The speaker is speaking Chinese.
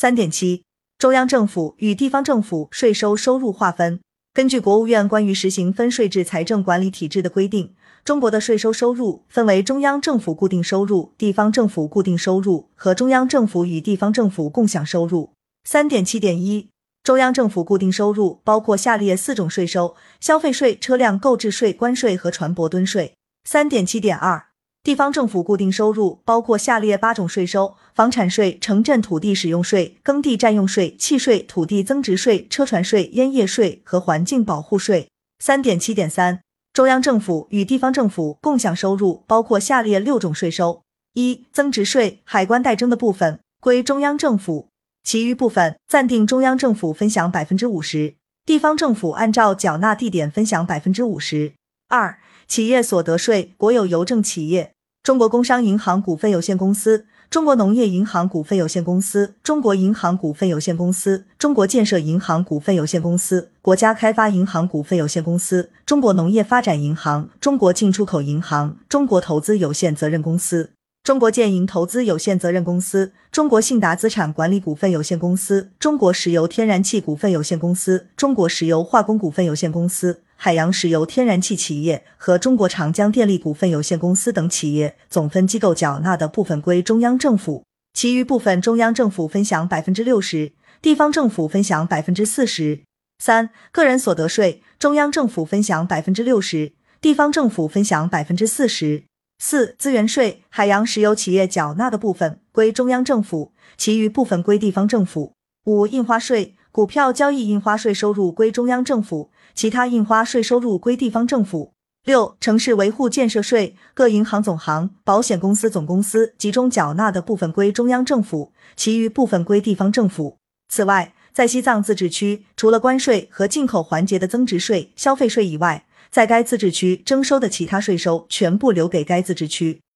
三点七，中央政府与地方政府税收收入划分。根据国务院关于实行分税制财政管理体制的规定，中国的税收收入分为中央政府固定收入、地方政府固定收入和中央政府与地方政府共享收入。三点七点一，中央政府固定收入包括下列四种税收：消费税、车辆购置税、关税和船舶吨税。三点七点二。地方政府固定收入包括下列八种税收：房产税、城镇土地使用税、耕地占用税、契税、土地增值税、车船税、烟叶税和环境保护税。三点七点三，中央政府与地方政府共享收入包括下列六种税收：一、增值税，海关代征的部分归中央政府，其余部分暂定中央政府分享百分之五十，地方政府按照缴纳地点分享百分之五十。二、企业所得税，国有邮政企业。中国工商银行股份有限公司、中国农业银行股份有限公司、中国银行股份有限公司、中国建设银行股份有限公司、国家开发银行股份有限公司、中国农业发展银行、中国进出口银行、中国投资有限责任公司、中国建银投资有限责任公司、中国信达资产管理股份有限公司、中国石油天然气股份有限公司、中国石油化工股份有限公司。海洋石油天然气企业和中国长江电力股份有限公司等企业总分机构缴纳的部分归中央政府，其余部分中央政府分享百分之六十，地方政府分享百分之四十。三、个人所得税，中央政府分享百分之六十，地方政府分享百分之四十。四、资源税，海洋石油企业缴纳的部分归中央政府，其余部分归地方政府。五、印花税。股票交易印花税收入归中央政府，其他印花税收入归地方政府。六、城市维护建设税，各银行总行、保险公司总公司集中缴纳的部分归中央政府，其余部分归地方政府。此外，在西藏自治区，除了关税和进口环节的增值税、消费税以外，在该自治区征收的其他税收全部留给该自治区。